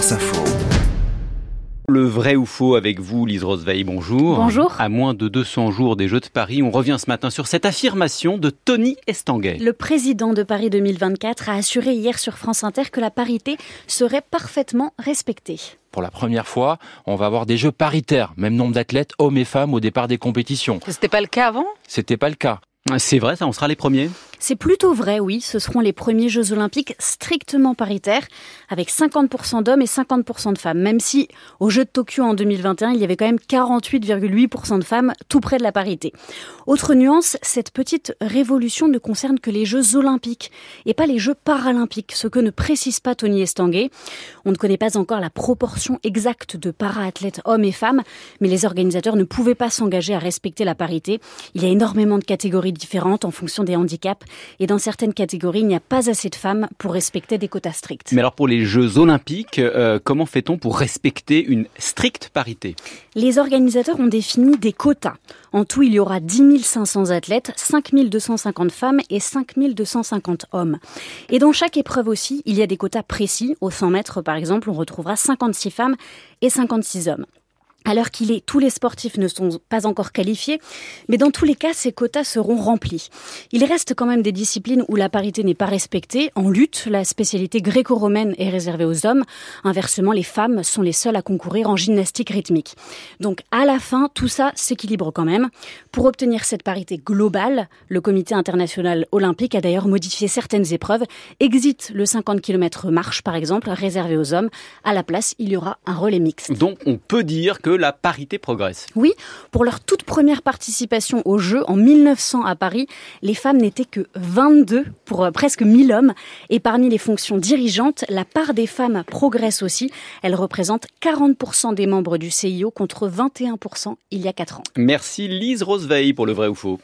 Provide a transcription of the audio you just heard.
France Info. Le vrai ou faux avec vous, Lise Roseveil, bonjour. Bonjour. À moins de 200 jours des Jeux de Paris, on revient ce matin sur cette affirmation de Tony Estanguet. Le président de Paris 2024 a assuré hier sur France Inter que la parité serait parfaitement respectée. Pour la première fois, on va avoir des jeux paritaires, même nombre d'athlètes, hommes et femmes, au départ des compétitions. C'était pas le cas avant? C'était pas le cas. C'est vrai, ça, on sera les premiers? C'est plutôt vrai, oui. Ce seront les premiers Jeux olympiques strictement paritaires, avec 50% d'hommes et 50% de femmes. Même si, aux Jeux de Tokyo en 2021, il y avait quand même 48,8% de femmes, tout près de la parité. Autre nuance, cette petite révolution ne concerne que les Jeux olympiques et pas les Jeux paralympiques, ce que ne précise pas Tony Estanguet. On ne connaît pas encore la proportion exacte de para-athlètes hommes et femmes, mais les organisateurs ne pouvaient pas s'engager à respecter la parité. Il y a énormément de catégories différentes en fonction des handicaps et dans certaines catégories, il n'y a pas assez de femmes pour respecter des quotas stricts. Mais alors pour les Jeux olympiques, euh, comment fait-on pour respecter une stricte parité? Les organisateurs ont défini des quotas. En tout, il y aura 10 500 athlètes, 5 250 femmes et 5 250 hommes. Et dans chaque épreuve aussi, il y a des quotas précis. Au 100 mètres, par exemple, on retrouvera 56 femmes et 56 hommes. Alors qu'il est, tous les sportifs ne sont pas encore qualifiés, mais dans tous les cas, ces quotas seront remplis. Il reste quand même des disciplines où la parité n'est pas respectée. En lutte, la spécialité gréco-romaine est réservée aux hommes. Inversement, les femmes sont les seules à concourir en gymnastique rythmique. Donc, à la fin, tout ça s'équilibre quand même. Pour obtenir cette parité globale, le Comité international olympique a d'ailleurs modifié certaines épreuves. Exit le 50 km marche, par exemple, réservé aux hommes. À la place, il y aura un relais mixte. Donc, on peut dire que la parité progresse. Oui, pour leur toute première participation aux Jeux en 1900 à Paris, les femmes n'étaient que 22 pour euh, presque 1000 hommes. Et parmi les fonctions dirigeantes, la part des femmes progresse aussi. Elle représente 40% des membres du CIO contre 21% il y a 4 ans. Merci Lise Roseveil pour le vrai ou faux.